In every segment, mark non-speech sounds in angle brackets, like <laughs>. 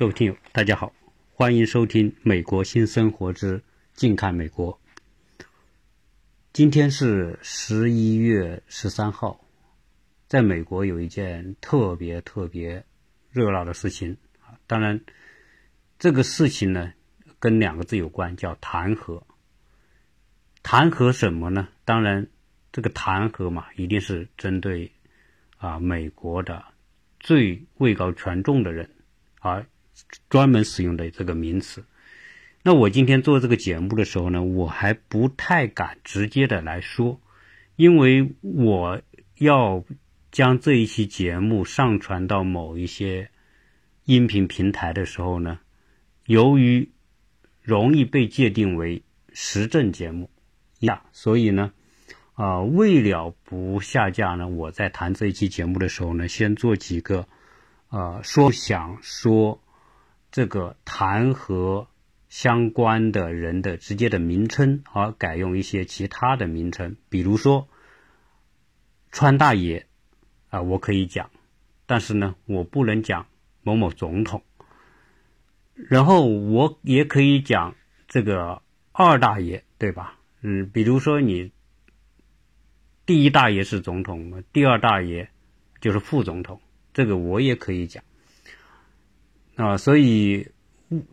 各位听友，大家好，欢迎收听《美国新生活之近看美国》。今天是十一月十三号，在美国有一件特别特别热闹的事情啊，当然，这个事情呢跟两个字有关，叫弹劾。弹劾什么呢？当然，这个弹劾嘛，一定是针对啊美国的最位高权重的人而。专门使用的这个名词，那我今天做这个节目的时候呢，我还不太敢直接的来说，因为我要将这一期节目上传到某一些音频平台的时候呢，由于容易被界定为时政节目呀，所以呢，啊，为了不下架呢，我在谈这一期节目的时候呢，先做几个啊说想说。这个弹劾相关的人的直接的名称，而改用一些其他的名称，比如说川大爷啊，我可以讲，但是呢，我不能讲某某总统。然后我也可以讲这个二大爷，对吧？嗯，比如说你第一大爷是总统，第二大爷就是副总统，这个我也可以讲。啊，所以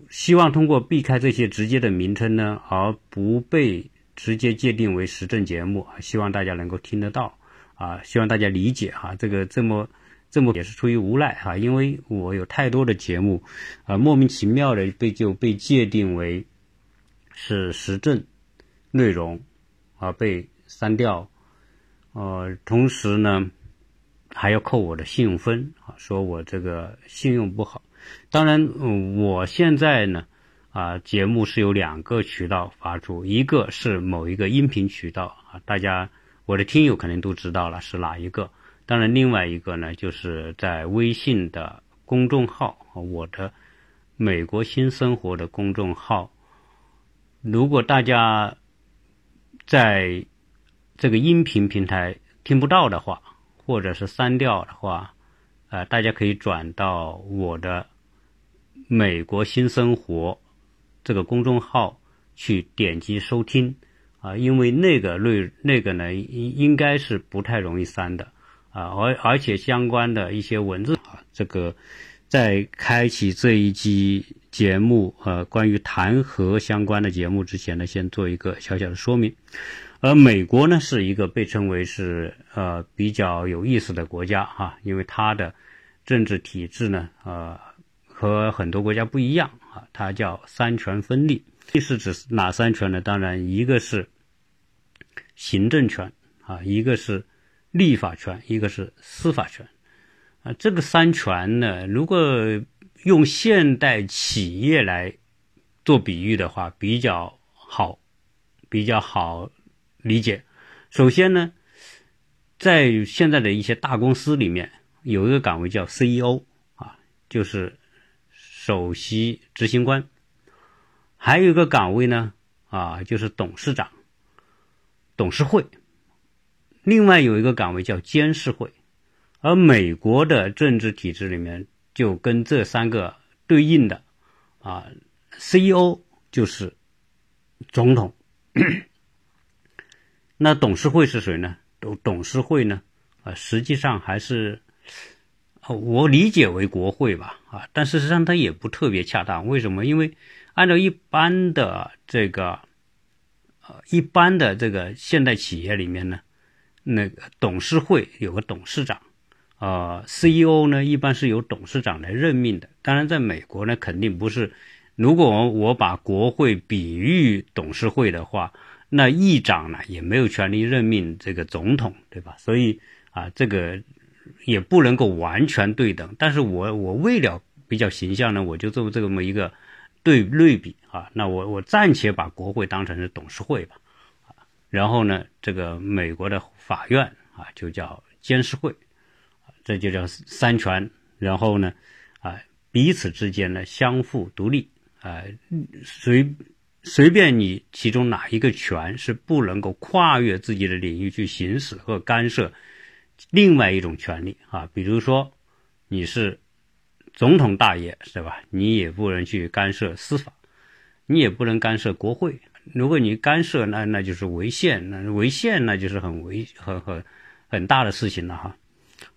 希望通过避开这些直接的名称呢，而不被直接界定为时政节目，希望大家能够听得到啊，希望大家理解哈，这个这么这么也是出于无奈哈，因为我有太多的节目啊，莫名其妙的被就被界定为是时政内容啊，被删掉，呃，同时呢还要扣我的信用分啊，说我这个信用不好。当然，我现在呢，啊，节目是有两个渠道发出，一个是某一个音频渠道啊，大家我的听友肯定都知道了是哪一个。当然，另外一个呢，就是在微信的公众号，我的美国新生活的公众号。如果大家在这个音频平台听不到的话，或者是删掉的话，呃，大家可以转到我的。美国新生活这个公众号去点击收听啊，因为那个内那个呢应应该是不太容易删的啊，而而且相关的一些文字啊，这个在开启这一期节目呃关于弹劾相关的节目之前呢，先做一个小小的说明。而美国呢是一个被称为是呃比较有意思的国家哈，因为它的政治体制呢呃。和很多国家不一样啊，它叫三权分立。这是指哪三权呢？当然，一个是行政权啊，一个是立法权，一个是司法权啊。这个三权呢，如果用现代企业来做比喻的话，比较好，比较好理解。首先呢，在现在的一些大公司里面，有一个岗位叫 CEO 啊，就是。首席执行官，还有一个岗位呢，啊，就是董事长、董事会。另外有一个岗位叫监事会，而美国的政治体制里面就跟这三个对应的，啊，CEO 就是总统。那董事会是谁呢？董董事会呢？啊，实际上还是。我理解为国会吧，啊，但事实上它也不特别恰当。为什么？因为按照一般的这个，呃，一般的这个现代企业里面呢，那个董事会有个董事长，呃，CEO 呢一般是由董事长来任命的。当然，在美国呢，肯定不是。如果我把国会比喻董事会的话，那议长呢也没有权利任命这个总统，对吧？所以啊，这个。也不能够完全对等，但是我我为了比较形象呢，我就做这么一个对类比啊。那我我暂且把国会当成是董事会吧，啊，然后呢，这个美国的法院啊就叫监事会，这就叫三权。然后呢，啊，彼此之间呢相互独立啊，随随便你其中哪一个权是不能够跨越自己的领域去行使和干涉。另外一种权利啊，比如说你是总统大爷是吧？你也不能去干涉司法，你也不能干涉国会。如果你干涉，那那就是违宪，那违宪那就是很违很很很大的事情了哈。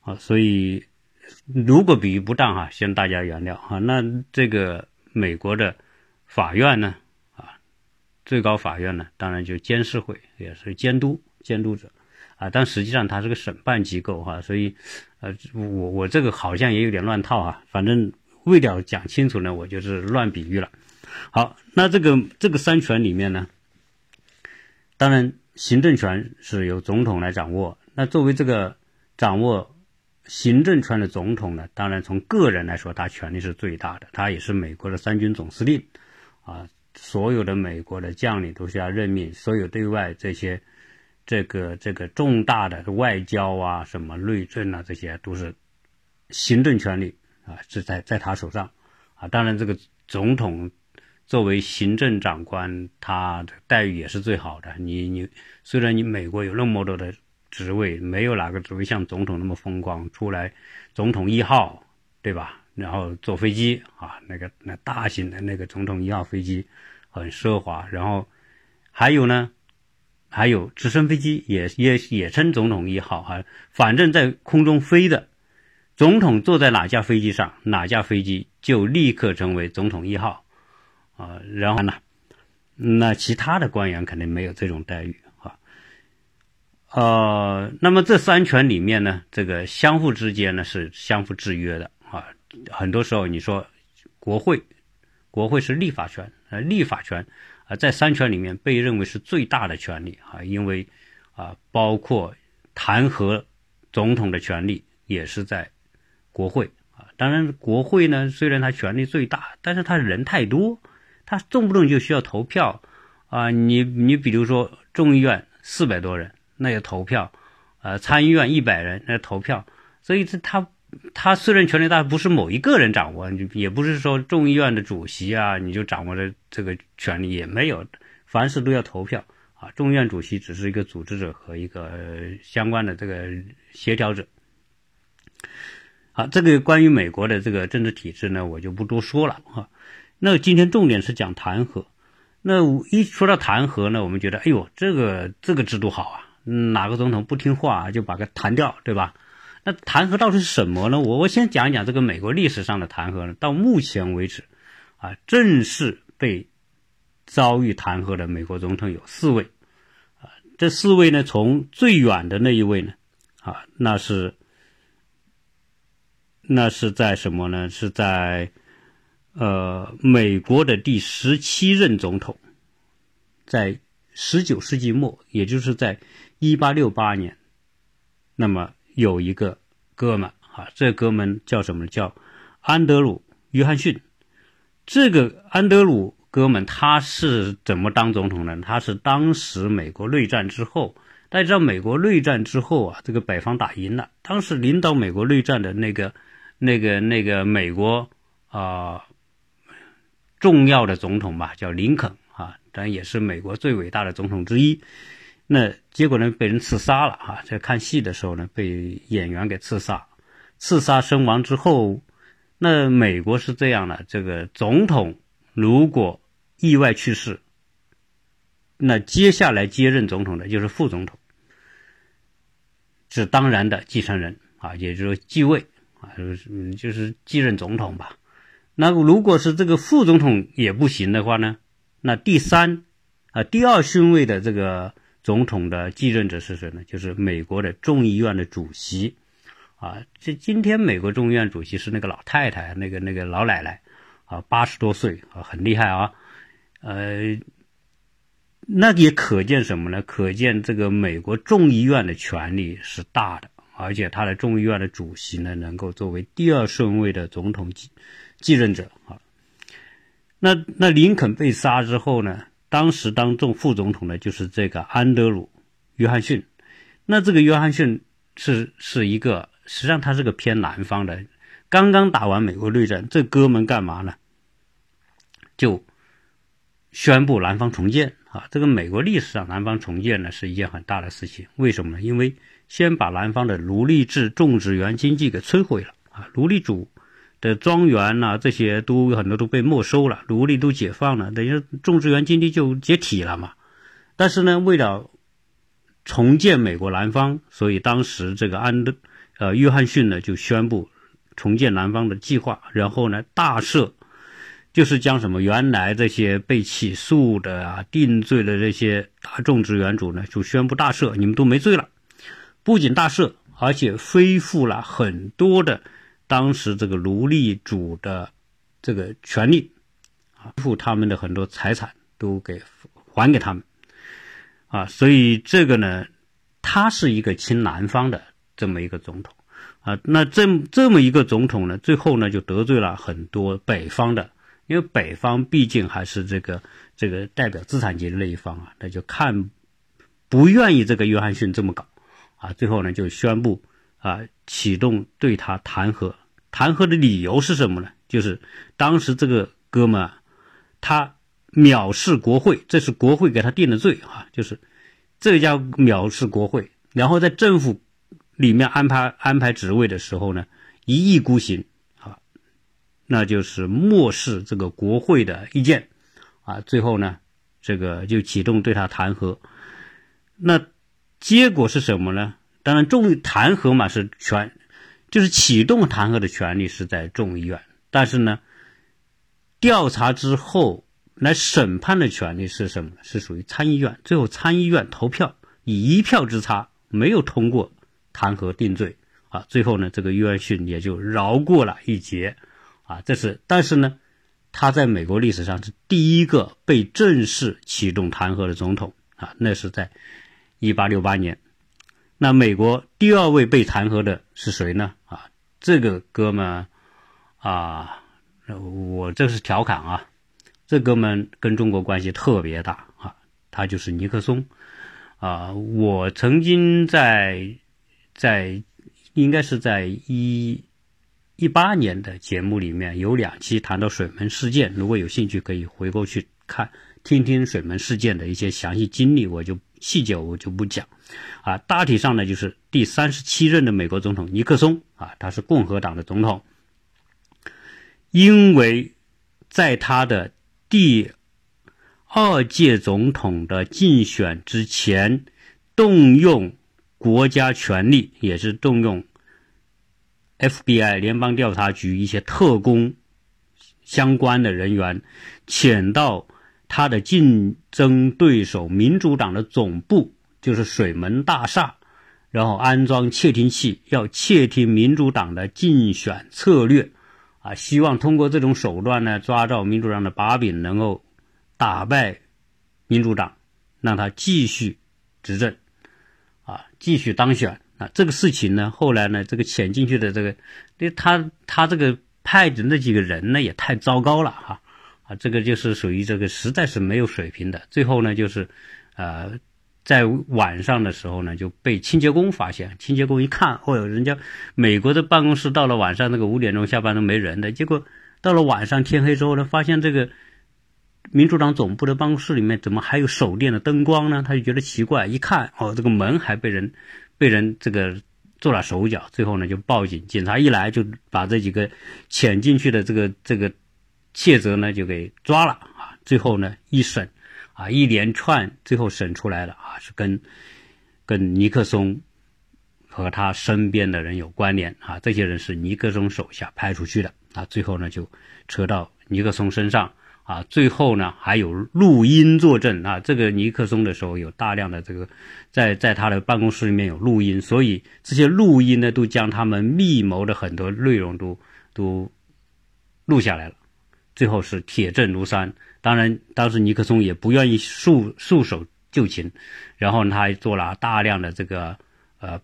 啊，所以如果比喻不当哈，希望大家原谅哈。那这个美国的法院呢，最高法院呢，当然就监事会也是监督监督者啊，但实际上它是个审判机构哈，所以呃，我我这个好像也有点乱套啊，反正为了讲清楚呢，我就是乱比喻了。好，那这个这个三权里面呢，当然行政权是由总统来掌握。那作为这个掌握行政权的总统呢，当然从个人来说，他权力是最大的，他也是美国的三军总司令啊。所有的美国的将领都是要任命，所有对外这些这个这个重大的外交啊、什么内政啊，这些都是行政权力啊，是在在他手上啊。当然，这个总统。作为行政长官，他的待遇也是最好的。你你虽然你美国有那么多的职位，没有哪个职位像总统那么风光。出来，总统一号，对吧？然后坐飞机啊，那个那大型的那个总统一号飞机，很奢华。然后还有呢，还有直升飞机，也也也称总统一号哈。反正在空中飞的，总统坐在哪架飞机上，哪架飞机就立刻成为总统一号。啊，然后呢，那其他的官员肯定没有这种待遇啊。呃，那么这三权里面呢，这个相互之间呢是相互制约的。很多时候你说国会，国会是立法权，呃，立法权啊，在三权里面被认为是最大的权利啊，因为啊，包括弹劾总统的权利也是在国会啊。当然，国会呢虽然它权力最大，但是它人太多。他动不动就需要投票，啊，你你比如说众议院四百多人，那要投票，呃，参议院一百人那投票，所以这他他虽然权力大，不是某一个人掌握，也不是说众议院的主席啊，你就掌握了这个权利也没有，凡事都要投票啊。众议院主席只是一个组织者和一个相关的这个协调者。好，这个关于美国的这个政治体制呢，我就不多说了哈。那今天重点是讲弹劾。那一说到弹劾呢，我们觉得，哎呦，这个这个制度好啊，哪个总统不听话就把他弹掉，对吧？那弹劾到底是什么呢？我我先讲一讲这个美国历史上的弹劾呢。到目前为止，啊，正式被遭遇弹劾的美国总统有四位，啊，这四位呢，从最远的那一位呢，啊，那是那是在什么呢？是在。呃，美国的第十七任总统，在十九世纪末，也就是在一八六八年，那么有一个哥们啊，这哥们叫什么？叫安德鲁·约翰逊。这个安德鲁哥们他是怎么当总统呢？他是当时美国内战之后，大家知道美国内战之后啊，这个北方打赢了，当时领导美国内战的那个、那个、那个美国啊。重要的总统吧，叫林肯啊，当然也是美国最伟大的总统之一。那结果呢，被人刺杀了啊！在看戏的时候呢，被演员给刺杀，刺杀身亡之后，那美国是这样的：这个总统如果意外去世，那接下来接任总统的就是副总统，是当然的继承人啊，也就是继位啊，就是就是继任总统吧。那如果是这个副总统也不行的话呢？那第三啊，第二顺位的这个总统的继任者是谁呢？就是美国的众议院的主席啊。这今天美国众议院主席是那个老太太，那个那个老奶奶啊，八十多岁啊，很厉害啊。呃，那也可见什么呢？可见这个美国众议院的权力是大的，而且他的众议院的主席呢，能够作为第二顺位的总统继。继任者啊，那那林肯被杀之后呢？当时当众副总统的就是这个安德鲁·约翰逊。那这个约翰逊是是一个，实际上他是个偏南方的。刚刚打完美国内战，这哥们干嘛呢？就宣布南方重建啊！这个美国历史上南方重建呢是一件很大的事情。为什么呢？因为先把南方的奴隶制种植园经济给摧毁了啊！奴隶主。的庄园呐，这些都很多都被没收了，奴隶都解放了，等于种植园经济就解体了嘛。但是呢，为了重建美国南方，所以当时这个安德呃约翰逊呢就宣布重建南方的计划，然后呢大赦，就是将什么原来这些被起诉的啊、定罪的这些大种植园主呢，就宣布大赦，你们都没罪了。不仅大赦，而且恢复了很多的。当时这个奴隶主的这个权利啊，付他们的很多财产都给还给他们啊，所以这个呢，他是一个亲南方的这么一个总统啊。那这这么一个总统呢，最后呢就得罪了很多北方的，因为北方毕竟还是这个这个代表资产阶级那一方啊，那就看不愿意这个约翰逊这么搞啊，最后呢就宣布啊启动对他弹劾。弹劾的理由是什么呢？就是当时这个哥们，他藐视国会，这是国会给他定的罪啊。就是这叫藐视国会，然后在政府里面安排安排职位的时候呢，一意孤行啊，那就是漠视这个国会的意见啊。最后呢，这个就启动对他弹劾。那结果是什么呢？当然，众弹劾嘛是全。就是启动弹劾的权利是在众议院，但是呢，调查之后来审判的权利是什么？是属于参议院。最后参议院投票以一票之差没有通过弹劾定罪啊。最后呢，这个约翰逊也就饶过了一劫啊。这是，但是呢，他在美国历史上是第一个被正式启动弹劾的总统啊。那是在一八六八年。那美国第二位被弹劾的是谁呢？啊，这个哥们啊，我这是调侃啊，这哥们跟中国关系特别大啊，他就是尼克松啊。我曾经在在应该是在一一八年的节目里面有两期谈到水门事件，如果有兴趣可以回过去看听听水门事件的一些详细经历，我就。细节我就不讲，啊，大体上呢就是第三十七任的美国总统尼克松啊，他是共和党的总统，因为在他的第二届总统的竞选之前，动用国家权力，也是动用 FBI 联邦调查局一些特工相关的人员，潜到。他的竞争对手民主党的总部就是水门大厦，然后安装窃听器，要窃听民主党的竞选策略，啊，希望通过这种手段呢，抓到民主党的把柄，能够打败民主党，让他继续执政，啊，继续当选。啊，这个事情呢，后来呢，这个潜进去的这个，他他这个派的那几个人呢，也太糟糕了哈。啊这个就是属于这个实在是没有水平的。最后呢，就是，呃，在晚上的时候呢，就被清洁工发现。清洁工一看，哦哟，人家美国的办公室到了晚上那个五点钟下班都没人的。结果到了晚上天黑之后呢，发现这个民主党总部的办公室里面怎么还有手电的灯光呢？他就觉得奇怪，一看，哦，这个门还被人被人这个做了手脚。最后呢，就报警。警察一来就把这几个潜进去的这个这个。窃贼呢就给抓了啊，最后呢一审，啊一连串最后审出来了啊是跟跟尼克松和他身边的人有关联啊，这些人是尼克松手下派出去的啊，最后呢就扯到尼克松身上啊，最后呢还有录音作证啊，这个尼克松的时候有大量的这个在在他的办公室里面有录音，所以这些录音呢都将他们密谋的很多内容都都录下来了。最后是铁证如山，当然当时尼克松也不愿意束束手就擒，然后他还做了大量的这个呃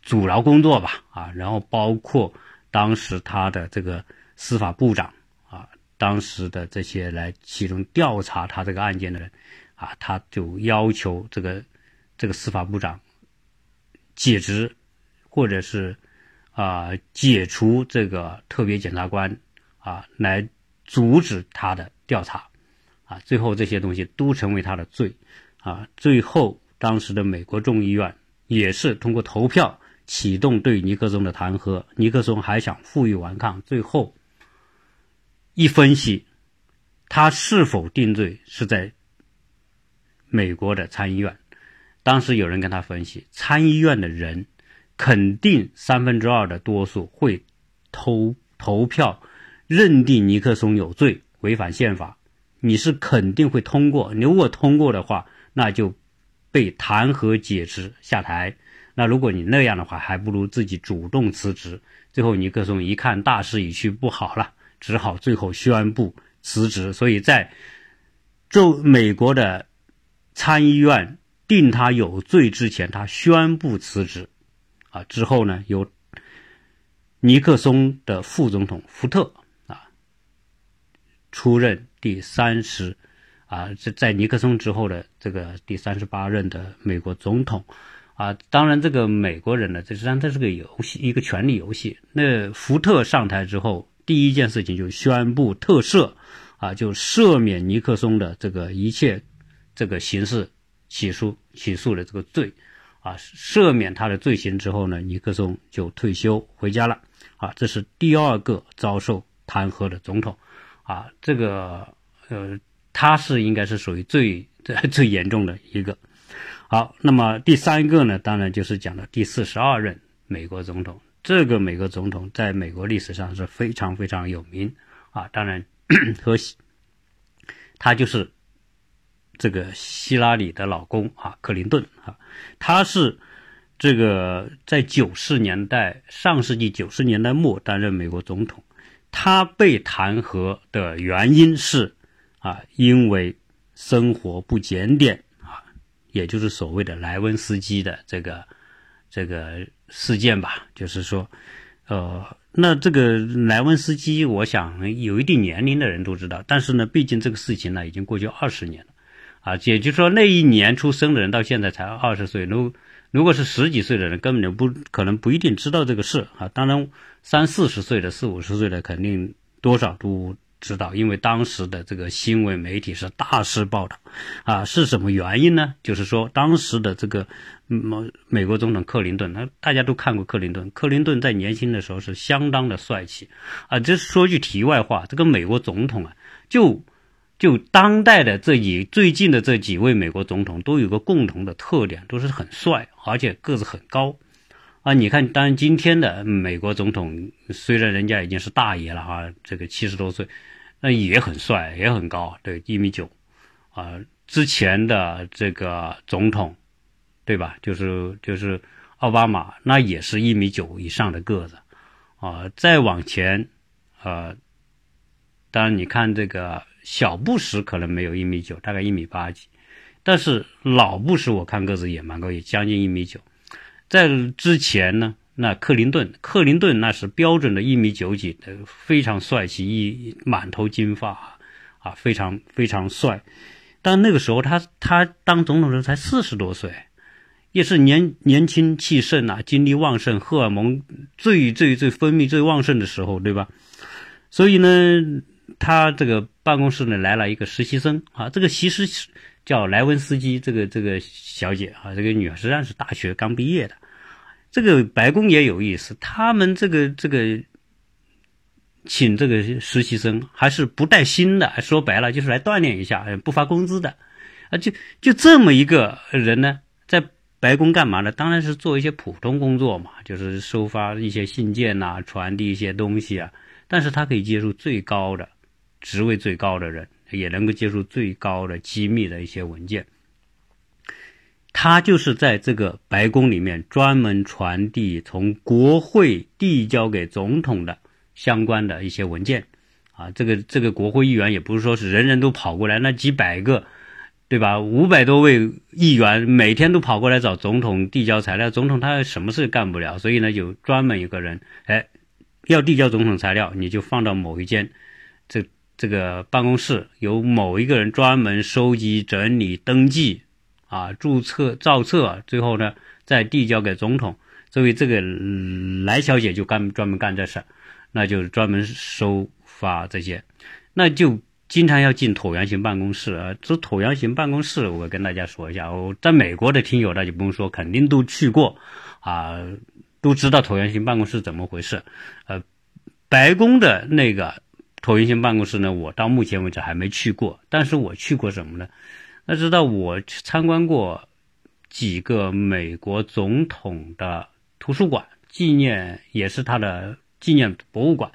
阻挠工作吧，啊，然后包括当时他的这个司法部长啊，当时的这些来启动调查他这个案件的人啊，他就要求这个这个司法部长解职，或者是啊解除这个特别检察官啊来。阻止他的调查，啊，最后这些东西都成为他的罪，啊，最后当时的美国众议院也是通过投票启动对尼克松的弹劾，尼克松还想负隅顽抗，最后一分析，他是否定罪是在美国的参议院。当时有人跟他分析，参议院的人肯定三分之二的多数会投投票认定尼克松有罪，违反宪法。你是肯定会通过，你如果通过的话，那就被弹劾解职下台。那如果你那样的话，还不如自己主动辞职。最后尼克松一看大势已去，不好了，只好最后宣布辞职。所以在就美国的参议院定他有罪之前，他宣布辞职。啊，之后呢，由尼克松的副总统福特出任。第三十，啊，在在尼克松之后的这个第三十八任的美国总统，啊，当然这个美国人呢，这实际上这是个游戏，一个权力游戏。那福特上台之后，第一件事情就宣布特赦，啊，就赦免尼克松的这个一切这个刑事起诉起诉的这个罪，啊，赦免他的罪行之后呢，尼克松就退休回家了，啊，这是第二个遭受弹劾的总统。啊，这个呃，他是应该是属于最最严重的一个。好，那么第三个呢，当然就是讲的第四十二任美国总统。这个美国总统在美国历史上是非常非常有名啊。当然 <clears throat> 和他就是这个希拉里的老公啊，克林顿啊，他是这个在九十年代上世纪九十年代末担任美国总统。他被弹劾的原因是，啊，因为生活不检点啊，也就是所谓的莱温斯基的这个这个事件吧。就是说，呃，那这个莱温斯基，我想有一定年龄的人都知道，但是呢，毕竟这个事情呢已经过去二十年了，啊，也就是说那一年出生的人到现在才二十岁，如如果是十几岁的人，根本就不可能不一定知道这个事啊。当然。三四十岁的、四五十岁的，肯定多少都知道，因为当时的这个新闻媒体是大肆报道，啊，是什么原因呢？就是说，当时的这个美美国总统克林顿，那大家都看过克林顿，克林顿在年轻的时候是相当的帅气，啊，这说句题外话，这个美国总统啊，就就当代的这几最近的这几位美国总统都有个共同的特点，都是很帅，而且个子很高。啊，你看，当然今天的美国总统虽然人家已经是大爷了哈，这个七十多岁，那也很帅，也很高，对，一米九，啊，之前的这个总统，对吧？就是就是奥巴马，那也是一米九以上的个子，啊，再往前，呃，当然你看这个小布什可能没有一米九，大概一米八几，但是老布什我看个子也蛮高，也将近一米九。在之前呢，那克林顿，克林顿那是标准的一米九几，非常帅气，一满头金发，啊，非常非常帅。但那个时候他他当总统的时候才四十多岁，也是年年轻气盛啊，精力旺盛，荷尔蒙最最最分泌最旺盛的时候，对吧？所以呢，他这个办公室呢来了一个实习生啊，这个其实叫莱文斯基，这个这个小姐啊，这个女实际上是大学刚毕业的。这个白宫也有意思，他们这个这个请这个实习生还是不带薪的，说白了就是来锻炼一下，不发工资的，啊，就就这么一个人呢，在白宫干嘛呢？当然是做一些普通工作嘛，就是收发一些信件呐，传递一些东西啊。但是他可以接触最高的职位最高的人，也能够接触最高的机密的一些文件。他就是在这个白宫里面专门传递从国会递交给总统的相关的一些文件，啊，这个这个国会议员也不是说是人人都跑过来，那几百个，对吧？五百多位议员每天都跑过来找总统递交材料，总统他什么事干不了，所以呢，有专门一个人，哎，要递交总统材料，你就放到某一间这个办公室，由某一个人专门收集、整理、登记。啊，注册造册，最后呢再递交给总统。作为这个来小姐就干专门干这事，那就是专门收发这些，那就经常要进椭圆形办公室啊。这椭圆形办公室，我跟大家说一下，我在美国的听友那就不用说，肯定都去过啊，都知道椭圆形办公室怎么回事。呃，白宫的那个椭圆形办公室呢，我到目前为止还没去过，但是我去过什么呢？要知道我去参观过几个美国总统的图书馆，纪念也是他的纪念博物馆。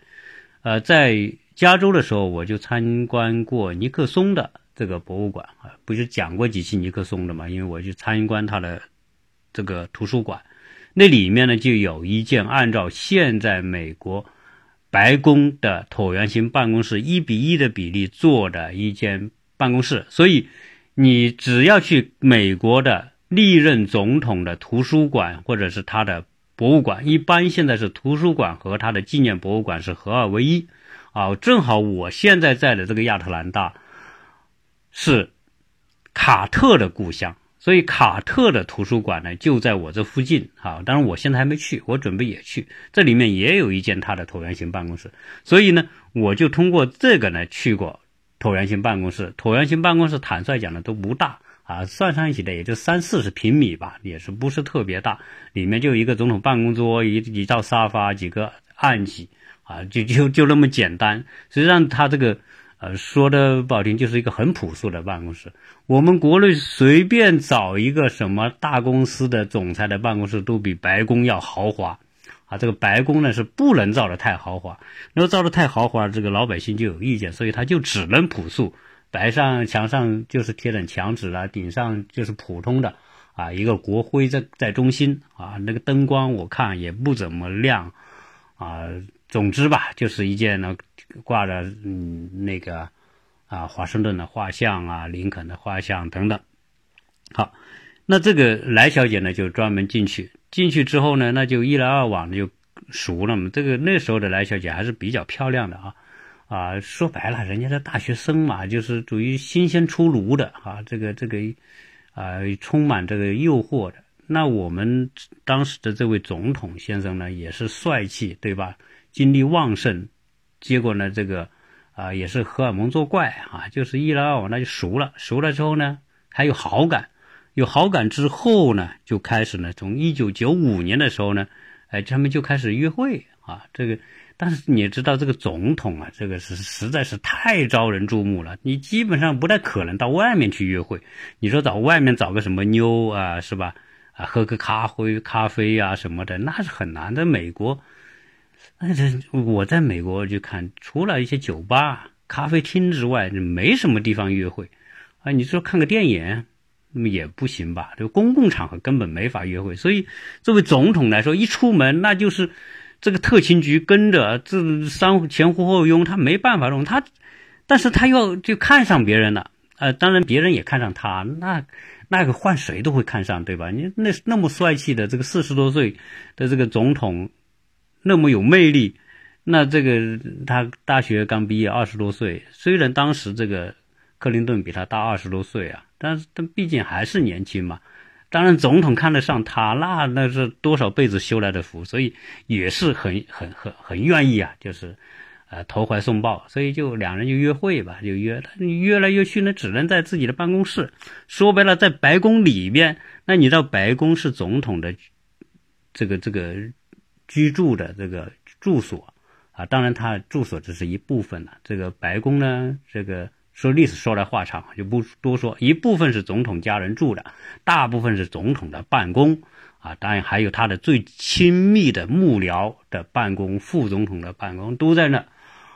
呃，在加州的时候，我就参观过尼克松的这个博物馆啊，不是讲过几期尼克松的嘛？因为我去参观他的这个图书馆，那里面呢就有一件按照现在美国。白宫的椭圆形办公室一比一的比例做的一间办公室，所以你只要去美国的历任总统的图书馆或者是他的博物馆，一般现在是图书馆和他的纪念博物馆是合二为一啊。正好我现在在的这个亚特兰大是卡特的故乡。所以卡特的图书馆呢就在我这附近啊，当然我现在还没去，我准备也去。这里面也有一间他的椭圆形办公室，所以呢，我就通过这个呢去过椭圆形办公室。椭圆形办公室坦率讲呢都不大啊，算上一起的也就三四十平米吧，也是不是特别大。里面就一个总统办公桌，一一张沙发，几个案几啊，就就就那么简单。实际上他这个。呃，说的不好听，就是一个很朴素的办公室。我们国内随便找一个什么大公司的总裁的办公室，都比白宫要豪华。啊，这个白宫呢是不能造的太豪华，如果造的太豪华，这个老百姓就有意见，所以他就只能朴素。白上墙上就是贴点墙纸了，顶上就是普通的啊，一个国徽在在中心啊，那个灯光我看也不怎么亮啊。总之吧，就是一件呢。挂着嗯那个啊华盛顿的画像啊林肯的画像等等，好，那这个来小姐呢就专门进去，进去之后呢那就一来二往的就熟了嘛。这个那时候的来小姐还是比较漂亮的啊啊说白了人家是大学生嘛，就是属于新鲜出炉的啊这个这个啊充满这个诱惑的。那我们当时的这位总统先生呢也是帅气对吧？精力旺盛。结果呢，这个啊也是荷尔蒙作怪啊，就是一来二往那就熟了，熟了之后呢还有好感，有好感之后呢就开始呢，从一九九五年的时候呢，哎他们就开始约会啊，这个但是你知道这个总统啊，这个是实在是太招人注目了，你基本上不太可能到外面去约会，你说找外面找个什么妞啊是吧？啊喝个咖啡咖啡呀什么的那是很难的，美国。那这我在美国就看，除了一些酒吧、咖啡厅之外，没什么地方约会啊。你说看个电影，那么也不行吧？就公共场合根本没法约会。所以作为总统来说，一出门那就是这个特勤局跟着，这三前呼后拥，他没办法弄他，但是他又就看上别人了。呃，当然别人也看上他，那那个换谁都会看上，对吧？你那那么帅气的这个四十多岁的这个总统。那么有魅力，那这个他大学刚毕业，二十多岁，虽然当时这个克林顿比他大二十多岁啊，但是他毕竟还是年轻嘛。当然，总统看得上他，那那是多少辈子修来的福，所以也是很很很很愿意啊，就是呃投怀送抱，所以就两人就约会吧，就约他约来约去呢，只能在自己的办公室。说白了，在白宫里边，那你知道白宫是总统的这个这个。居住的这个住所啊，当然他住所只是一部分了。这个白宫呢，这个说历史说来话长，就不多说。一部分是总统家人住的，大部分是总统的办公啊，当然还有他的最亲密的幕僚的办公、副总统的办公都在那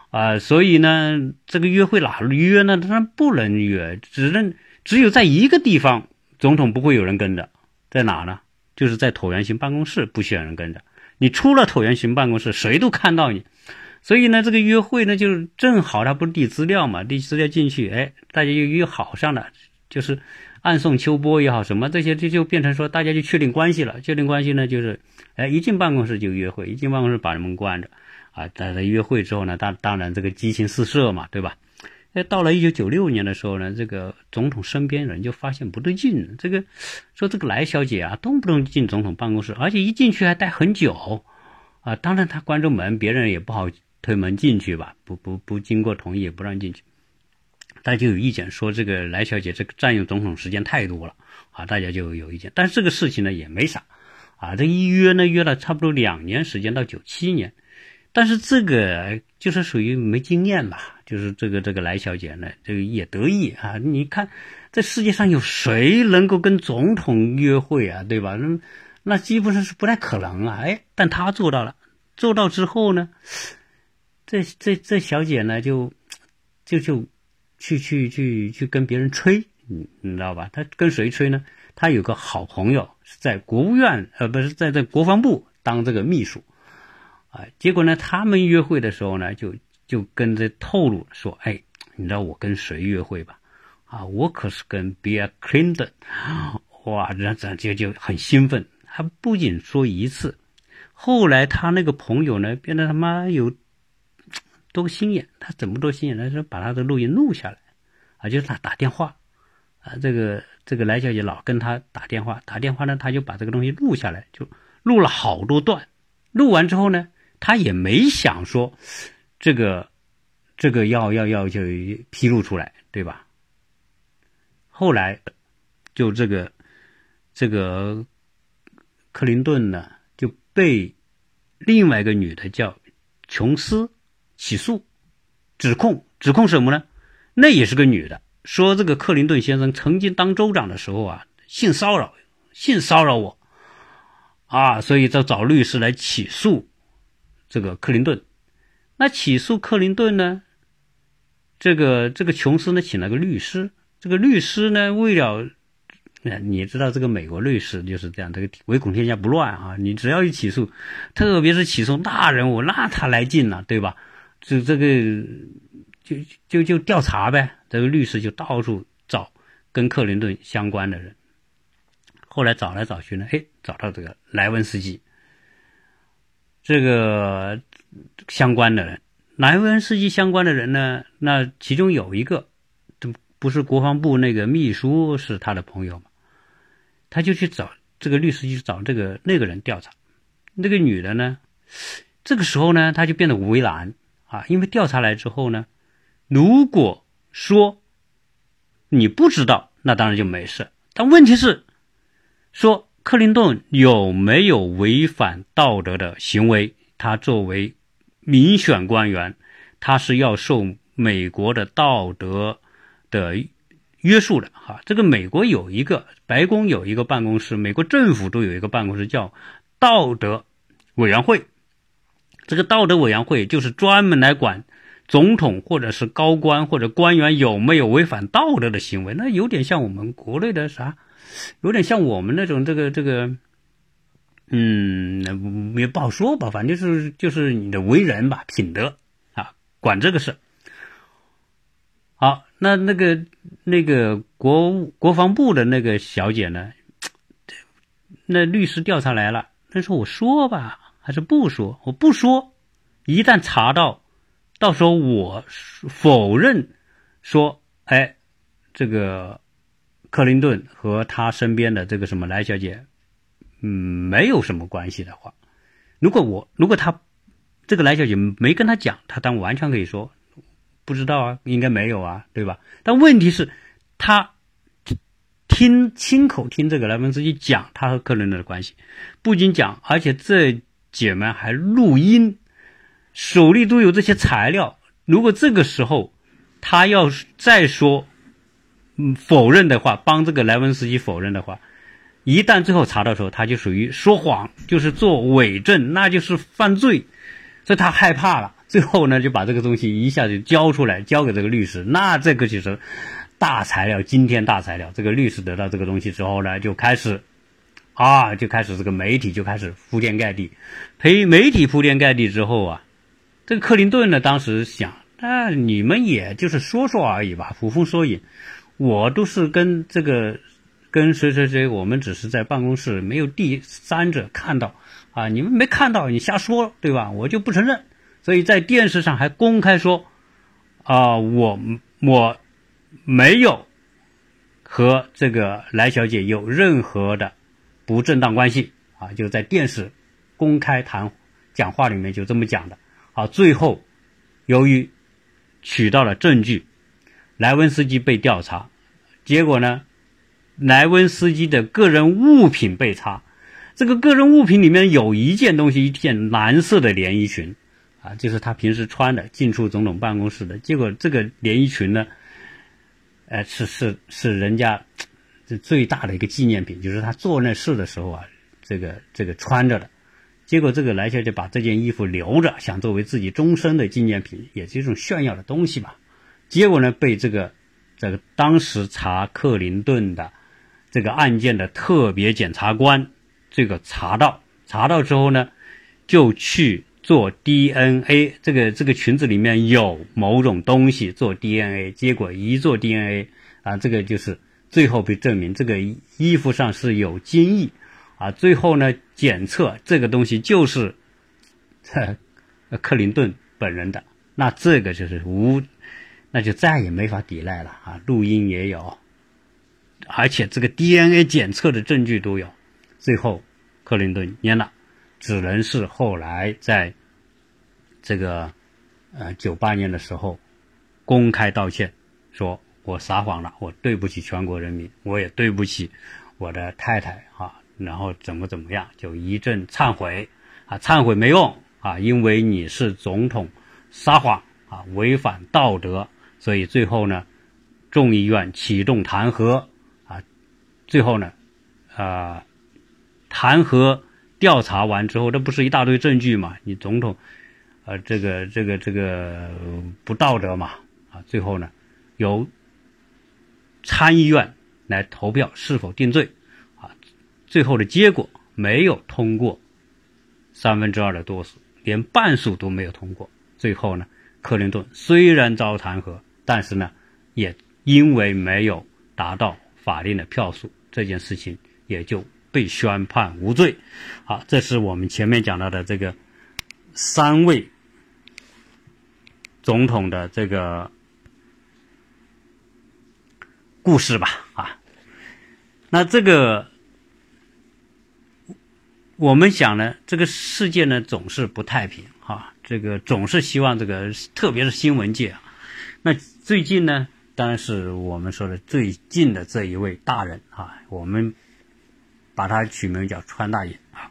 啊。所以呢，这个约会哪约呢？他不能约，只能只有在一个地方，总统不会有人跟着，在哪呢？就是在椭圆形办公室，不需要人跟着。你出了椭圆形办公室，谁都看到你，所以呢，这个约会呢，就是正好他不是递资料嘛，递资料进去，哎，大家就约好上了，就是暗送秋波也好，什么这些就就变成说大家就确定关系了。确定关系呢，就是哎，一进办公室就约会，一进办公室把人们关着，啊，大家约会之后呢，当当然这个激情四射嘛，对吧？哎，到了一九九六年的时候呢，这个总统身边人就发现不对劲，这个说这个来小姐啊，动不动进总统办公室，而且一进去还待很久，啊，当然他关着门，别人也不好推门进去吧，不不不经过同意也不让进去。大家就有意见说这个来小姐这个占用总统时间太多了，啊，大家就有意见。但是这个事情呢也没啥，啊，这一约呢约了差不多两年时间到九七年。但是这个就是属于没经验吧，就是这个这个来小姐呢，这个也得意啊。你看，这世界上有谁能够跟总统约会啊？对吧？那那基本上是不太可能啊。哎，但她做到了，做到之后呢，这这这小姐呢，就就就去去去去跟别人吹，你你知道吧？她跟谁吹呢？她有个好朋友是在国务院，呃，不是在在国防部当这个秘书。啊，结果呢，他们约会的时候呢，就就跟着透露说：“哎，你知道我跟谁约会吧？啊，我可是跟 Bill Clinton。”哇，这这就就很兴奋。他不仅说一次，后来他那个朋友呢，变得他妈有多心眼。他怎么多心眼？他说把他的录音录下来，啊，就是他打电话，啊，这个这个来小姐老跟他打电话，打电话呢，他就把这个东西录下来，就录了好多段。录完之后呢？他也没想说，这个，这个要要要就披露出来，对吧？后来，就这个，这个克林顿呢就被另外一个女的叫琼斯起诉，指控指控什么呢？那也是个女的，说这个克林顿先生曾经当州长的时候啊，性骚扰，性骚扰我，啊，所以就找律师来起诉。这个克林顿，那起诉克林顿呢？这个这个琼斯呢，请了个律师。这个律师呢，为了，你知道这个美国律师就是这样，这个唯恐天下不乱啊！你只要一起诉，特别是起诉大人物，那他来劲了，对吧？就这个就就就调查呗。这个律师就到处找跟克林顿相关的人。后来找来找去呢，哎，找到这个莱文斯基。这个相关的人，莱文斯基相关的人呢？那其中有一个，这不是国防部那个秘书是他的朋友吗？他就去找这个律师去找这个那个人调查。那个女的呢？这个时候呢，他就变得为难啊，因为调查来之后呢，如果说你不知道，那当然就没事。但问题是说。克林顿有没有违反道德的行为？他作为民选官员，他是要受美国的道德的约束的。哈，这个美国有一个白宫有一个办公室，美国政府都有一个办公室叫道德委员会。这个道德委员会就是专门来管总统或者是高官或者官员有没有违反道德的行为。那有点像我们国内的啥？有点像我们那种这个这个，嗯，也不好说吧，反正就是就是你的为人吧，品德啊，管这个事。好，那那个那个国国防部的那个小姐呢？那律师调查来了，那说我说吧，还是不说？我不说，一旦查到，到时候我否认说，哎，这个。克林顿和他身边的这个什么莱小姐，嗯，没有什么关系的话，如果我如果他这个莱小姐没跟他讲，他当完全可以说不知道啊，应该没有啊，对吧？但问题是，他听亲口听这个莱文斯基讲他和克林顿的关系，不仅讲，而且这姐们还录音，手里都有这些材料。如果这个时候他要再说。否认的话，帮这个莱文斯基否认的话，一旦最后查到时候，他就属于说谎，就是做伪证，那就是犯罪，所以他害怕了。最后呢，就把这个东西一下子交出来，交给这个律师。那这个就是大材料，惊天大材料。这个律师得到这个东西之后呢，就开始啊，就开始这个媒体就开始铺天盖地，陪媒体铺天盖地之后啊，这个克林顿呢，当时想，那你们也就是说说而已吧，捕风捉影。我都是跟这个，跟谁谁谁，我们只是在办公室，没有第三者看到，啊，你们没看到，你瞎说，对吧？我就不承认，所以在电视上还公开说，啊，我我没有和这个来小姐有任何的不正当关系，啊，就在电视公开谈讲话里面就这么讲的，啊，最后由于取到了证据。莱温斯基被调查，结果呢？莱温斯基的个人物品被查，这个个人物品里面有一件东西，一件蓝色的连衣裙，啊，就是他平时穿的进出总统办公室的。结果这个连衣裙呢，呃，是是是人家这最大的一个纪念品，就是他做那事的时候啊，这个这个穿着的。结果这个莱切就把这件衣服留着，想作为自己终身的纪念品，也是一种炫耀的东西吧。结果呢，被这个这个当时查克林顿的这个案件的特别检察官这个查到，查到之后呢，就去做 DNA，这个这个裙子里面有某种东西做 DNA，结果一做 DNA 啊，这个就是最后被证明这个衣服上是有精液。啊，最后呢，检测这个东西就是 <laughs> 克林顿本人的，那这个就是无，那就再也没法抵赖了啊！录音也有，而且这个 DNA 检测的证据都有。最后，克林顿蔫了，只能是后来在这个呃九八年的时候公开道歉，说我撒谎了，我对不起全国人民，我也对不起我的太太啊。然后怎么怎么样，就一阵忏悔，啊，忏悔没用啊，因为你是总统撒谎啊，违反道德，所以最后呢，众议院启动弹劾啊，最后呢，啊，弹劾调查完之后，这不是一大堆证据嘛？你总统，呃，这个这个这个不道德嘛？啊，最后呢，由参议院来投票是否定罪啊。最后的结果没有通过三分之二的多数，连半数都没有通过。最后呢，克林顿虽然遭弹劾，但是呢，也因为没有达到法定的票数，这件事情也就被宣判无罪。好，这是我们前面讲到的这个三位总统的这个故事吧。啊，那这个。我们想呢，这个世界呢总是不太平哈，这个总是希望这个，特别是新闻界啊。那最近呢，当然是我们说的最近的这一位大人啊，我们把他取名叫川大爷啊。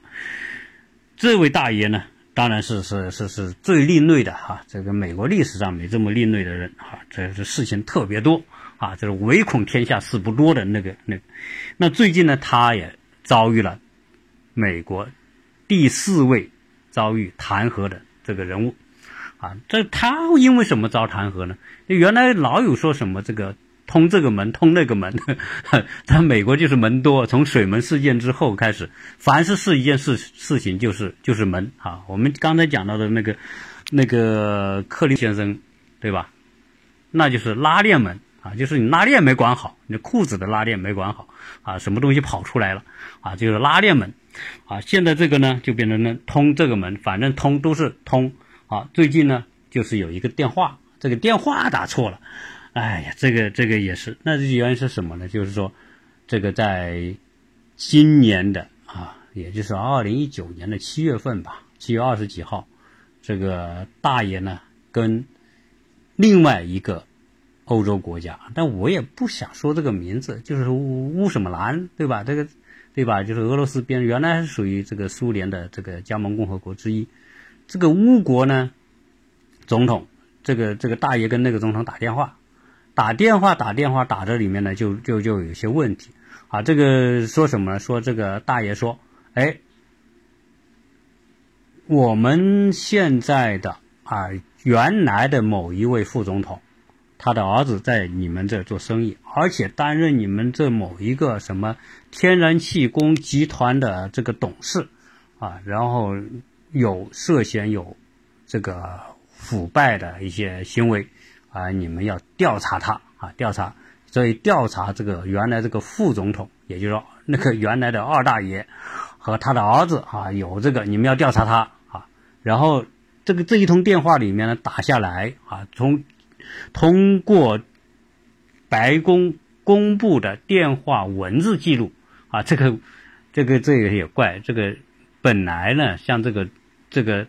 这位大爷呢，当然是是是是最另类的哈，这个美国历史上没这么另类的人哈，这是事情特别多啊，就是唯恐天下事不多的那个那。那最近呢，他也遭遇了。美国第四位遭遇弹劾的这个人物，啊，这他因为什么遭弹劾呢？原来老有说什么这个通这个门通那个门，<laughs> 他美国就是门多。从水门事件之后开始，凡是是一件事事情就是就是门啊。我们刚才讲到的那个那个克林先生，对吧？那就是拉链门。啊，就是你拉链没管好，你裤子的拉链没管好，啊，什么东西跑出来了，啊，就是拉链门，啊，现在这个呢就变成了通这个门，反正通都是通，啊，最近呢就是有一个电话，这个电话打错了，哎呀，这个这个也是，那原因是什么呢？就是说，这个在今年的啊，也就是二零一九年的七月份吧，七月二十几号，这个大爷呢跟另外一个。欧洲国家，但我也不想说这个名字，就是乌乌什么兰，对吧？这个，对吧？就是俄罗斯边，原来是属于这个苏联的这个加盟共和国之一。这个乌国呢，总统，这个这个大爷跟那个总统打电话，打电话打电话打这里面呢，就就就有些问题啊。这个说什么？说这个大爷说，哎，我们现在的啊，原来的某一位副总统。他的儿子在你们这做生意，而且担任你们这某一个什么天然气工集团的这个董事，啊，然后有涉嫌有这个腐败的一些行为，啊，你们要调查他啊，调查，所以调查这个原来这个副总统，也就是说那个原来的二大爷和他的儿子啊，有这个你们要调查他啊，然后这个这一通电话里面呢打下来啊，从。通过白宫公布的电话文字记录啊，这个这个这个也怪，这个本来呢，像这个这个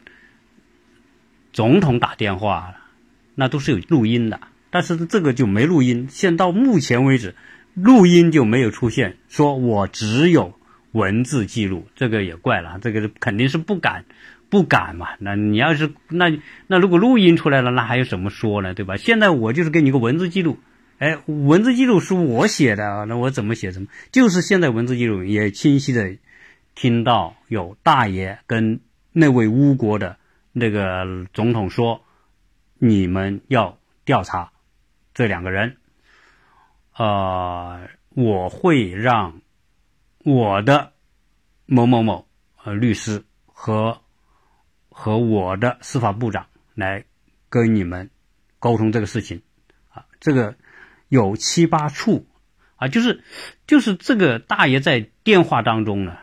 总统打电话，那都是有录音的，但是这个就没录音。现到目前为止，录音就没有出现，说我只有文字记录，这个也怪了，这个肯定是不敢不敢嘛。那你要是那那如果录音出来了，那还有什么说呢？对吧？现在我就是给你个文字记录，哎，文字记录是我写的，那我怎么写什么？就是现在文字记录也清晰的听到有大爷跟那位乌国的那个总统说，你们要调查这两个人，呃，我会让我的某某某呃律师和。和我的司法部长来跟你们沟通这个事情，啊，这个有七八处啊，就是就是这个大爷在电话当中呢，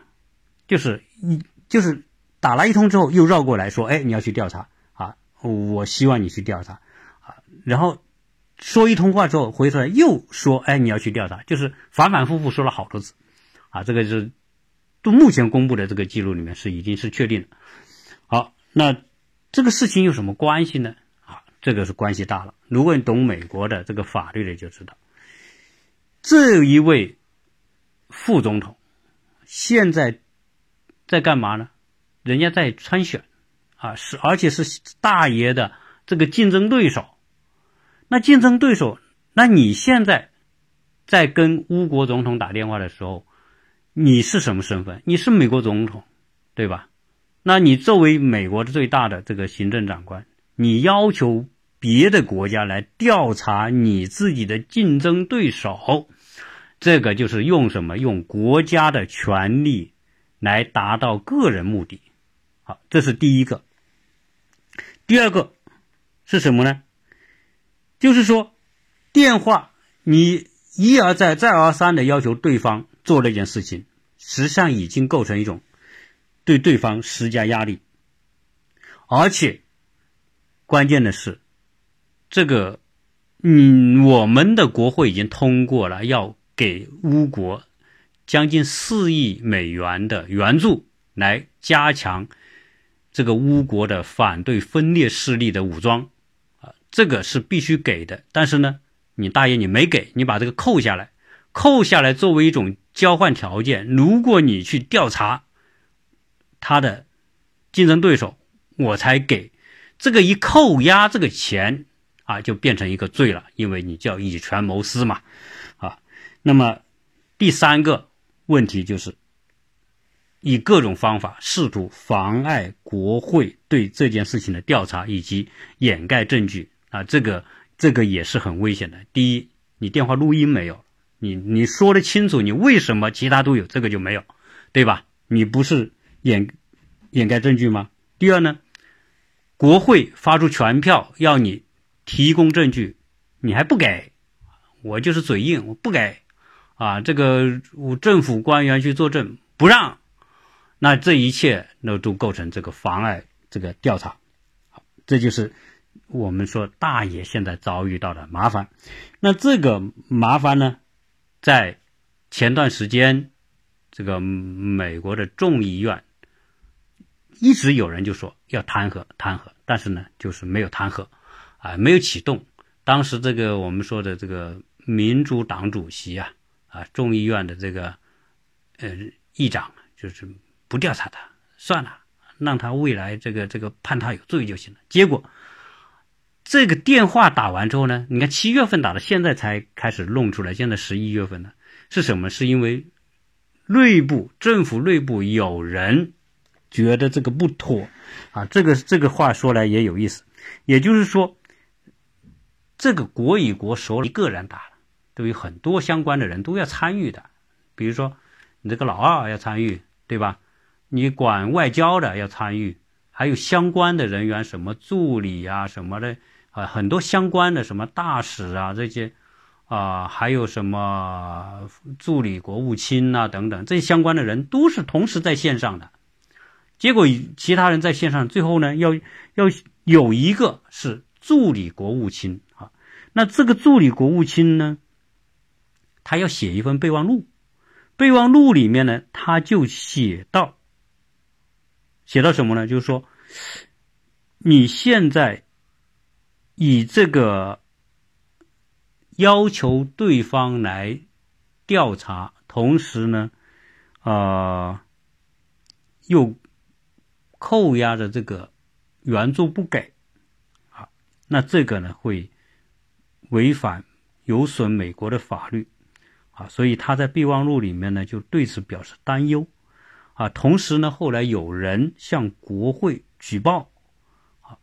就是一就是打了一通之后又绕过来说，哎，你要去调查啊，我希望你去调查啊，然后说一通话之后回头来又说，哎，你要去调查，就是反反复复说了好多次，啊，这个是都目前公布的这个记录里面是已经是确定的，好。那这个事情有什么关系呢？啊，这个是关系大了。如果你懂美国的这个法律的，就知道这一位副总统现在在干嘛呢？人家在参选啊，是而且是大爷的这个竞争对手。那竞争对手，那你现在在跟乌国总统打电话的时候，你是什么身份？你是美国总统，对吧？那你作为美国的最大的这个行政长官，你要求别的国家来调查你自己的竞争对手，这个就是用什么？用国家的权力来达到个人目的。好，这是第一个。第二个是什么呢？就是说，电话你一而再、再而三的要求对方做那件事情，实际上已经构成一种。对对方施加压力，而且关键的是，这个，嗯，我们的国会已经通过了要给乌国将近四亿美元的援助，来加强这个乌国的反对分裂势力的武装，啊，这个是必须给的。但是呢，你大爷你没给，你把这个扣下来，扣下来作为一种交换条件，如果你去调查。他的竞争对手，我才给这个一扣押这个钱啊，就变成一个罪了，因为你叫以权谋私嘛，啊，那么第三个问题就是以各种方法试图妨碍国会对这件事情的调查以及掩盖证据啊，这个这个也是很危险的。第一，你电话录音没有，你你说的清楚，你为什么其他都有，这个就没有，对吧？你不是。掩掩盖证据吗？第二呢，国会发出全票要你提供证据，你还不给，我就是嘴硬，我不给啊！这个政府官员去作证不让，那这一切那都构成这个妨碍这个调查，这就是我们说大爷现在遭遇到的麻烦。那这个麻烦呢，在前段时间，这个美国的众议院。一直有人就说要弹劾弹劾，但是呢，就是没有弹劾，啊，没有启动。当时这个我们说的这个民主党主席啊，啊，众议院的这个呃议长，就是不调查他，算了，让他未来这个这个判他有罪就行了。结果这个电话打完之后呢，你看七月份打的，现在才开始弄出来，现在十一月份了，是什么？是因为内部政府内部有人。觉得这个不妥啊，这个这个话说来也有意思，也就是说，这个国与国手里一个人打了，都有很多相关的人都要参与的，比如说你这个老二要参与，对吧？你管外交的要参与，还有相关的人员，什么助理啊什么的啊，很多相关的什么大使啊这些啊，还有什么助理国务卿啊等等，这些相关的人都是同时在线上的。结果其他人在线上，最后呢，要要有一个是助理国务卿啊，那这个助理国务卿呢，他要写一份备忘录，备忘录里面呢，他就写到，写到什么呢？就是说，你现在以这个要求对方来调查，同时呢，啊，又。扣押着这个援助不给，啊，那这个呢会违反有损美国的法律，啊，所以他在备忘录里面呢就对此表示担忧，啊，同时呢后来有人向国会举报，啊，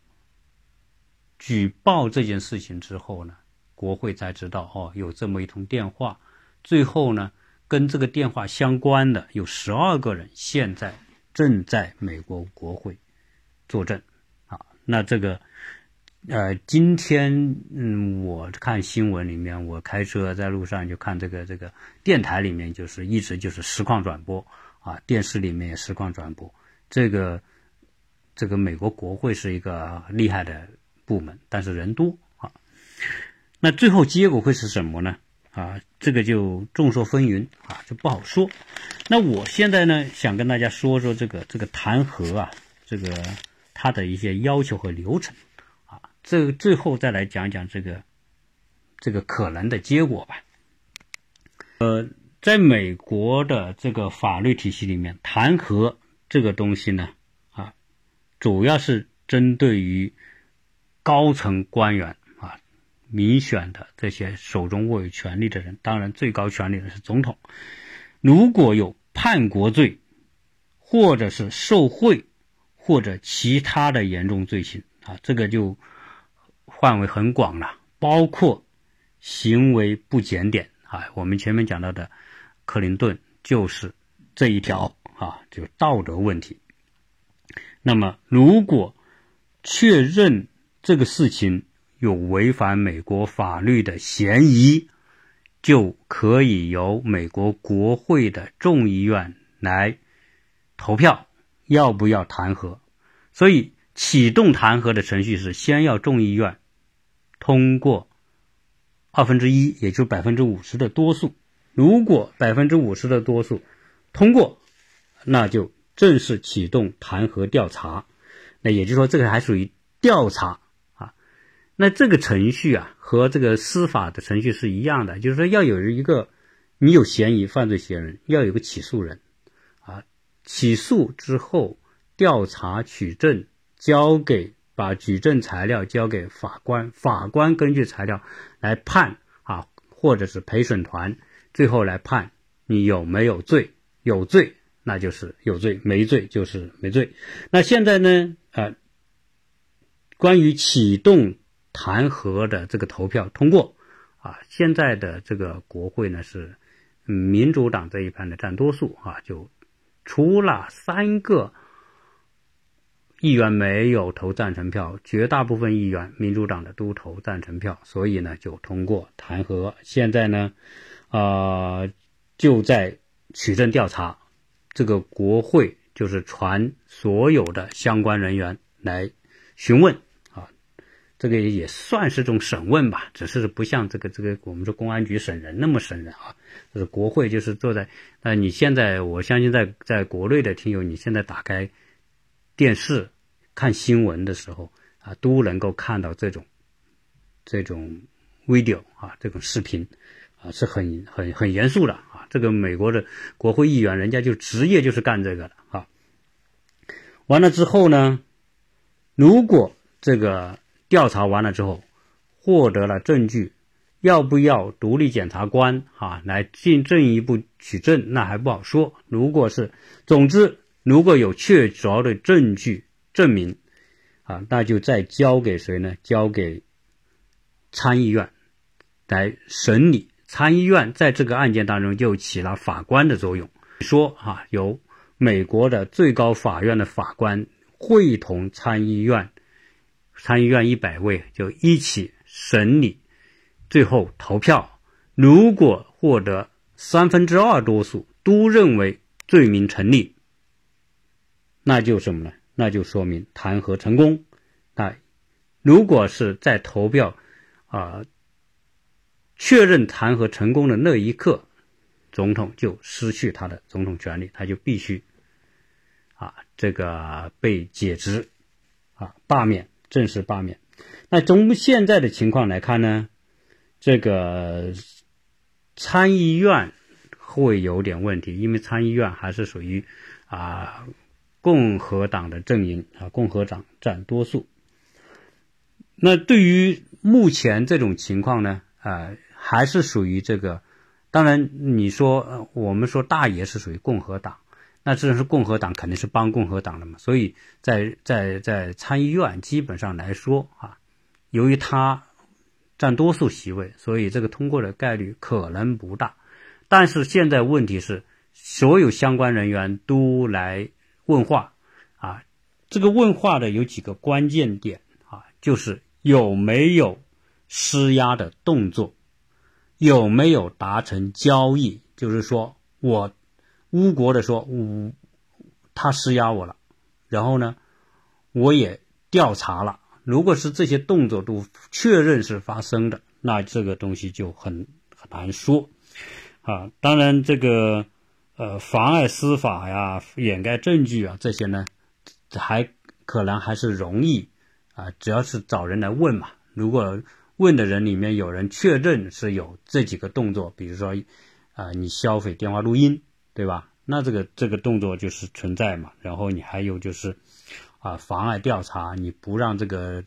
举报这件事情之后呢，国会才知道哦有这么一通电话，最后呢。跟这个电话相关的有十二个人，现在正在美国国会作证啊。那这个，呃，今天嗯，我看新闻里面，我开车在路上就看这个这个电台里面就是一直就是实况转播啊，电视里面也实况转播。这个这个美国国会是一个厉害的部门，但是人多啊。那最后结果会是什么呢？啊，这个就众说纷纭啊，就不好说。那我现在呢，想跟大家说说这个这个弹劾啊，这个它的一些要求和流程。这最后再来讲讲这个这个可能的结果吧。呃，在美国的这个法律体系里面，弹劾这个东西呢，啊，主要是针对于高层官员啊。民选的这些手中握有权力的人，当然最高权力的是总统。如果有叛国罪，或者是受贿，或者其他的严重罪行啊，这个就范围很广了，包括行为不检点啊。我们前面讲到的克林顿就是这一条啊，就道德问题。那么，如果确认这个事情，有违反美国法律的嫌疑，就可以由美国国会的众议院来投票，要不要弹劾。所以启动弹劾的程序是先要众议院通过二分之一，也就是百分之五十的多数。如果百分之五十的多数通过，那就正式启动弹劾调查。那也就是说，这个还属于调查啊。那这个程序啊，和这个司法的程序是一样的，就是说要有一个你有嫌疑犯罪嫌疑人，要有个起诉人，啊，起诉之后调查取证，交给把举证材料交给法官，法官根据材料来判啊，或者是陪审团最后来判你有没有罪，有罪那就是有罪，没罪就是没罪。那现在呢，呃，关于启动。弹劾的这个投票通过，啊，现在的这个国会呢是民主党这一派的占多数啊，就除了三个议员没有投赞成票，绝大部分议员民主党的都投赞成票，所以呢就通过弹劾。现在呢，啊，就在取证调查，这个国会就是传所有的相关人员来询问啊。这个也算是种审问吧，只是不像这个这个我们说公安局审人那么审人啊。就是国会就是坐在，那你现在我相信在在国内的听友，你现在打开电视看新闻的时候啊，都能够看到这种这种 video 啊，这种视频啊，是很很很严肃的啊。这个美国的国会议员，人家就职业就是干这个的啊。完了之后呢，如果这个。调查完了之后，获得了证据，要不要独立检察官啊来进进一步取证？那还不好说。如果是，总之如果有确凿的证据证明，啊，那就再交给谁呢？交给参议院来审理。参议院在这个案件当中就起了法官的作用。说啊，由美国的最高法院的法官会同参议院。参议院一百位就一起审理，最后投票，如果获得三分之二多数都认为罪名成立，那就什么呢？那就说明弹劾成功。那如果是在投票啊确认弹劾成功的那一刻，总统就失去他的总统权利，他就必须啊这个被解职啊罢免。正式罢免。那从现在的情况来看呢，这个参议院会有点问题，因为参议院还是属于啊共和党的阵营啊，共和党占多数。那对于目前这种情况呢，啊，还是属于这个。当然，你说我们说大爷是属于共和党，那这是共和党肯定是帮共和党的嘛。所以在在在参议院基本上来说啊，由于他占多数席位，所以这个通过的概率可能不大。但是现在问题是，所有相关人员都来问话啊，这个问话的有几个关键点啊，就是有没有施压的动作，有没有达成交易，就是说我乌国的说，我他施压我了，然后呢，我也调查了。如果是这些动作都确认是发生的，那这个东西就很很难说，啊，当然这个呃妨碍司法呀、掩盖证据啊这些呢，还可能还是容易啊，只要是找人来问嘛。如果问的人里面有人确认是有这几个动作，比如说啊你销毁电话录音，对吧？那这个这个动作就是存在嘛。然后你还有就是。啊，妨碍调查，你不让这个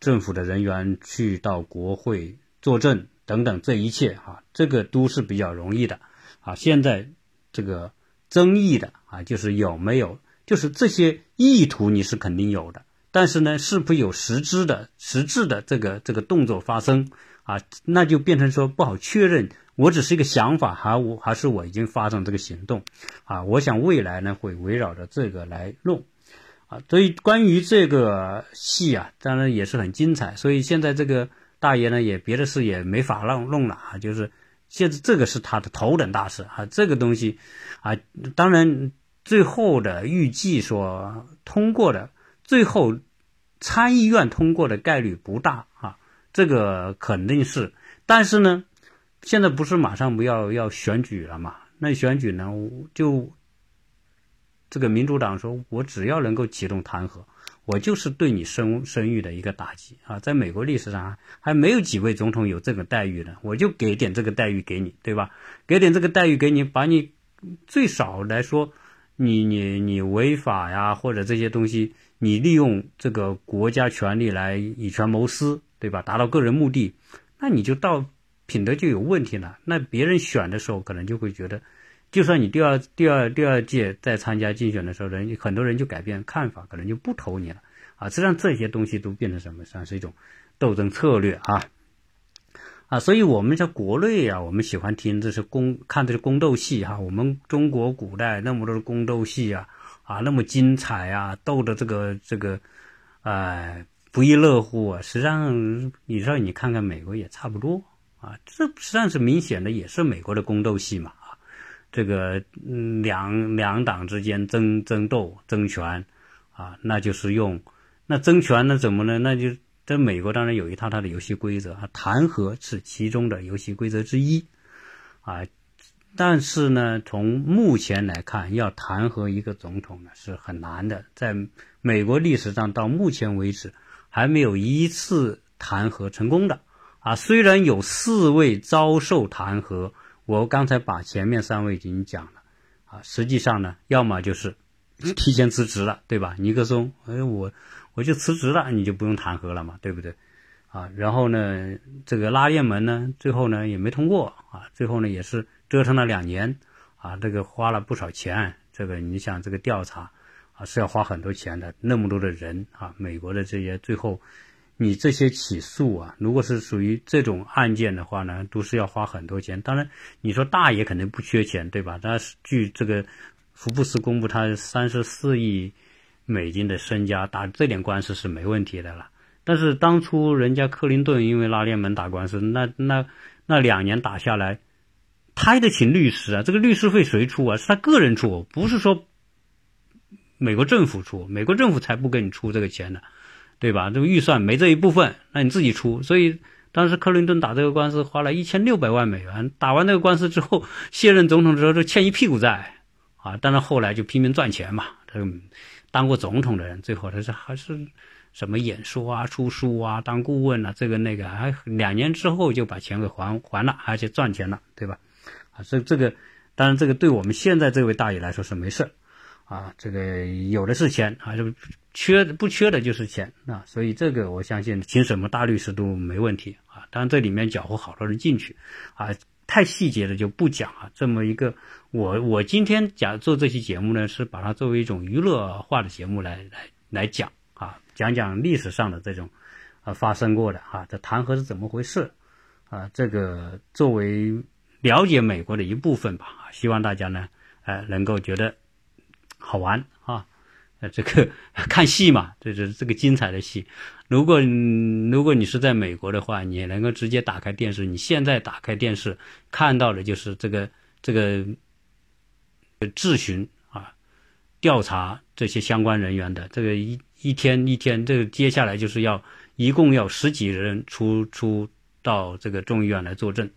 政府的人员去到国会作证等等，这一切啊，这个都是比较容易的啊。现在这个争议的啊，就是有没有，就是这些意图你是肯定有的，但是呢，是不有实质的、实质的这个这个动作发生啊？那就变成说不好确认，我只是一个想法，还我还是我已经发生这个行动啊？我想未来呢，会围绕着这个来弄。啊，所以关于这个戏啊，当然也是很精彩。所以现在这个大爷呢，也别的事也没法弄弄了啊，就是现在这个是他的头等大事啊。这个东西啊，当然最后的预计说通过的，最后参议院通过的概率不大啊，这个肯定是。但是呢，现在不是马上不要要选举了嘛？那选举呢，就。这个民主党说：“我只要能够启动弹劾，我就是对你声声誉的一个打击啊！在美国历史上还没有几位总统有这个待遇的，我就给点这个待遇给你，对吧？给点这个待遇给你，把你最少来说，你你你违法呀，或者这些东西，你利用这个国家权力来以权谋私，对吧？达到个人目的，那你就到品德就有问题了。那别人选的时候，可能就会觉得。”就算你第二、第二、第二届再参加竞选的时候，人很多人就改变看法，可能就不投你了啊！实际上这些东西都变成什么？算是一种斗争策略啊啊！所以我们在国内啊，我们喜欢听这是宫看这些宫斗戏哈。我们中国古代那么多的宫斗戏啊啊，那么精彩啊，斗的这个这个呃不亦乐乎啊！实际上，你知道你看看美国也差不多啊，这实际上是明显的也是美国的宫斗戏嘛。这个两两党之间争争斗争权，啊，那就是用那争权那怎么呢？那就在美国当然有一套它的游戏规则啊，弹劾是其中的游戏规则之一，啊，但是呢，从目前来看，要弹劾一个总统呢是很难的，在美国历史上到目前为止还没有一次弹劾成功的，啊，虽然有四位遭受弹劾。我刚才把前面三位已经讲了，啊，实际上呢，要么就是提前辞职了，对吧？尼克松，哎，我我就辞职了，你就不用弹劾了嘛，对不对？啊，然后呢，这个拉链门呢，最后呢也没通过，啊，最后呢也是折腾了两年，啊，这个花了不少钱，这个你想这个调查，啊是要花很多钱的，那么多的人啊，美国的这些最后。你这些起诉啊，如果是属于这种案件的话呢，都是要花很多钱。当然，你说大爷肯定不缺钱，对吧？他据这个福布斯公布，他三十四亿美金的身家，打这点官司是没问题的了。但是当初人家克林顿因为拉链门打官司，那那那两年打下来，他还得请律师啊，这个律师费谁出啊？是他个人出，不是说美国政府出，美国政府才不给你出这个钱呢。对吧？这个预算没这一部分，那你自己出。所以当时克林顿打这个官司花了一千六百万美元。打完这个官司之后，卸任总统之后就欠一屁股债啊！但是后来就拼命赚钱嘛。他当过总统的人，最后他是还是什么演说啊、出书啊、当顾问啊，这个那个，还两年之后就把钱给还还了，而且赚钱了，对吧？啊，所以这个当然这个对我们现在这位大爷来说是没事啊，这个有的是钱啊，就缺不缺的就是钱啊，所以这个我相信请什么大律师都没问题啊。当然这里面搅和好多人进去啊，太细节的就不讲啊。这么一个，我我今天讲做这期节目呢，是把它作为一种娱乐化的节目来来来讲啊，讲讲历史上的这种啊发生过的哈，这弹劾是怎么回事啊？这个作为了解美国的一部分吧，希望大家呢，呃，能够觉得。好玩啊，这个看戏嘛，这是这个精彩的戏。如果如果你是在美国的话，你能够直接打开电视，你现在打开电视看到的就是这个这个质询啊，调查这些相关人员的这个一一天一天，这个接下来就是要一共要十几人出出到这个众议院来作证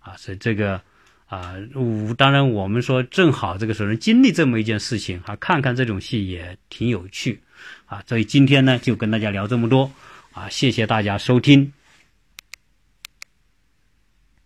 啊，所以这个。啊，我当然，我们说正好这个时候能经历这么一件事情啊，看看这种戏也挺有趣，啊，所以今天呢就跟大家聊这么多，啊，谢谢大家收听。